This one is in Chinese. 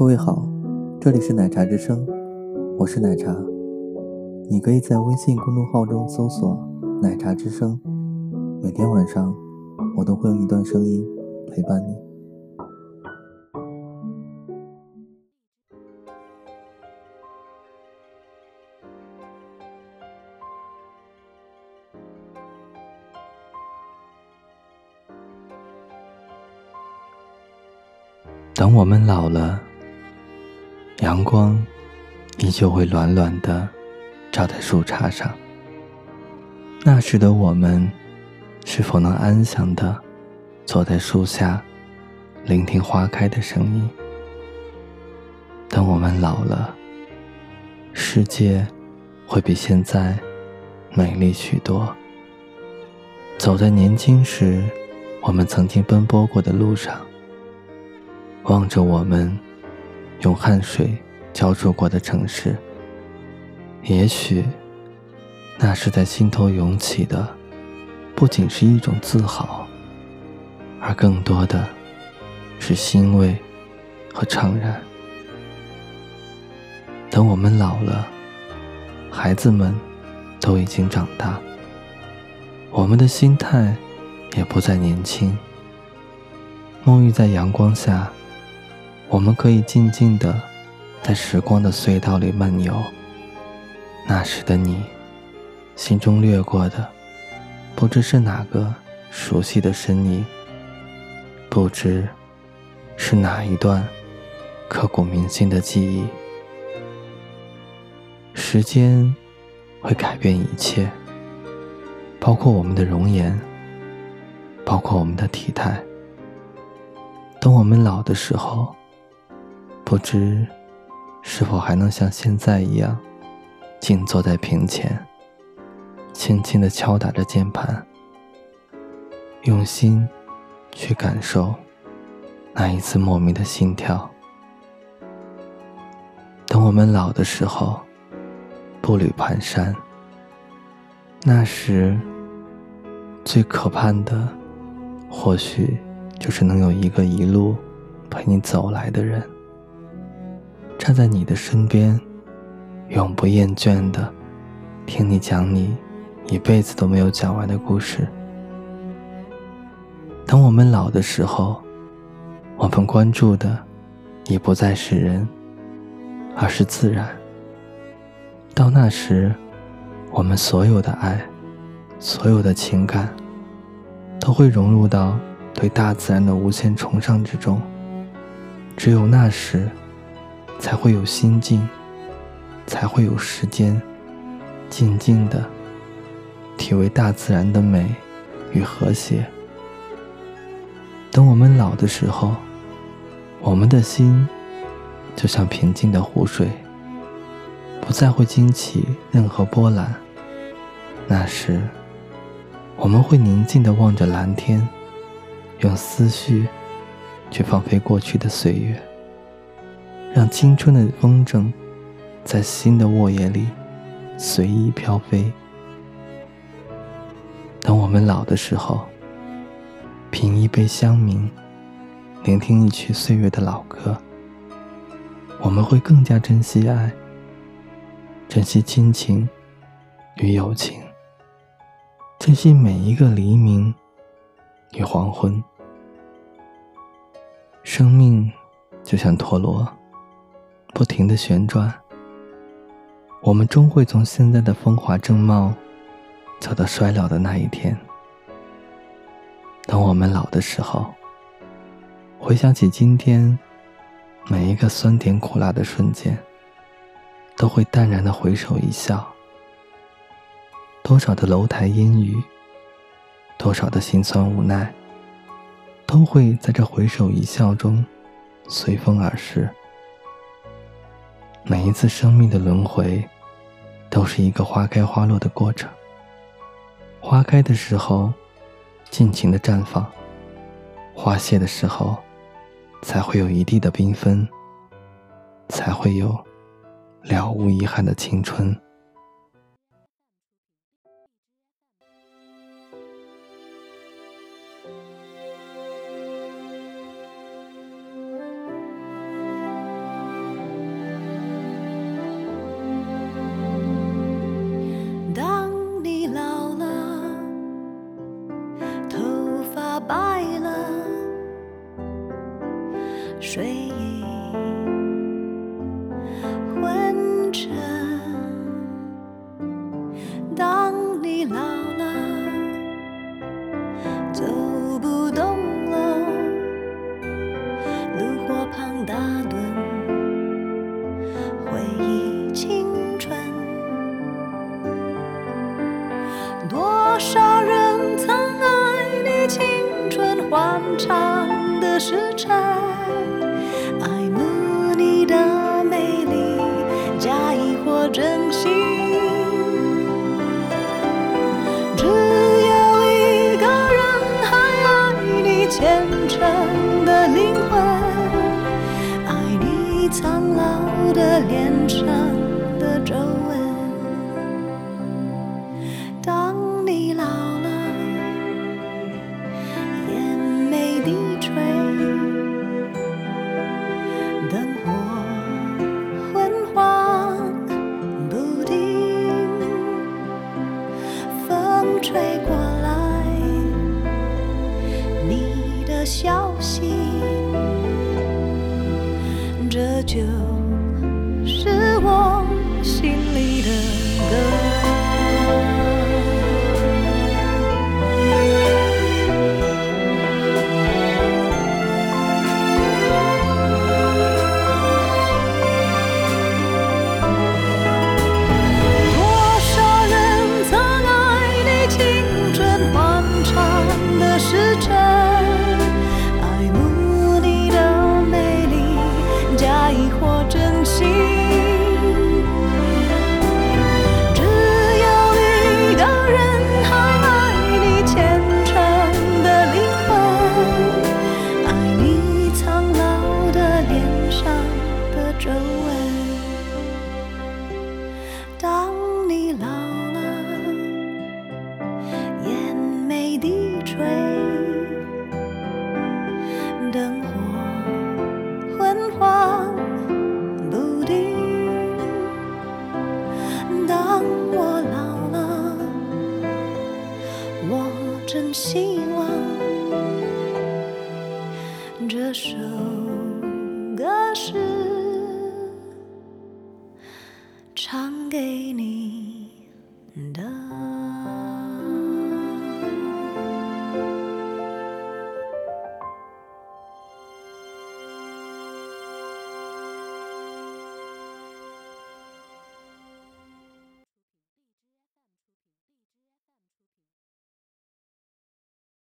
各位好，这里是奶茶之声，我是奶茶。你可以在微信公众号中搜索“奶茶之声”，每天晚上我都会用一段声音陪伴你。等我们老了。阳光依旧会暖暖的照在树杈上。那时的我们，是否能安详的坐在树下，聆听花开的声音？等我们老了，世界会比现在美丽许多。走在年轻时我们曾经奔波过的路上，望着我们。用汗水浇筑过的城市，也许那是在心头涌起的，不仅是一种自豪，而更多的是欣慰和怅然。等我们老了，孩子们都已经长大，我们的心态也不再年轻，沐浴在阳光下。我们可以静静地在时光的隧道里漫游。那时的你，心中掠过的，不知是哪个熟悉的身影，不知是哪一段刻骨铭心的记忆。时间会改变一切，包括我们的容颜，包括我们的体态。等我们老的时候。不知是否还能像现在一样，静坐在屏前，轻轻地敲打着键盘，用心去感受那一次莫名的心跳。等我们老的时候，步履蹒跚，那时最可盼的，或许就是能有一个一路陪你走来的人。站在你的身边，永不厌倦的听你讲你一辈子都没有讲完的故事。等我们老的时候，我们关注的已不再是人，而是自然。到那时，我们所有的爱，所有的情感，都会融入到对大自然的无限崇尚之中。只有那时。才会有心境，才会有时间，静静的体味大自然的美与和谐。等我们老的时候，我们的心就像平静的湖水，不再会惊起任何波澜。那时，我们会宁静的望着蓝天，用思绪去放飞过去的岁月。让青春的风筝在新的沃野里随意飘飞。等我们老的时候，品一杯香茗，聆听一曲岁月的老歌，我们会更加珍惜爱，珍惜亲情与友情，珍惜每一个黎明与黄昏。生命就像陀螺。不停的旋转，我们终会从现在的风华正茂，走到衰老的那一天。等我们老的时候，回想起今天每一个酸甜苦辣的瞬间，都会淡然的回首一笑。多少的楼台烟雨，多少的心酸无奈，都会在这回首一笑中随风而逝。每一次生命的轮回，都是一个花开花落的过程。花开的时候，尽情的绽放；花谢的时候，才会有一地的缤纷，才会有了无遗憾的青春。欢畅的时辰。吹过的时辰希望这首歌是唱给你。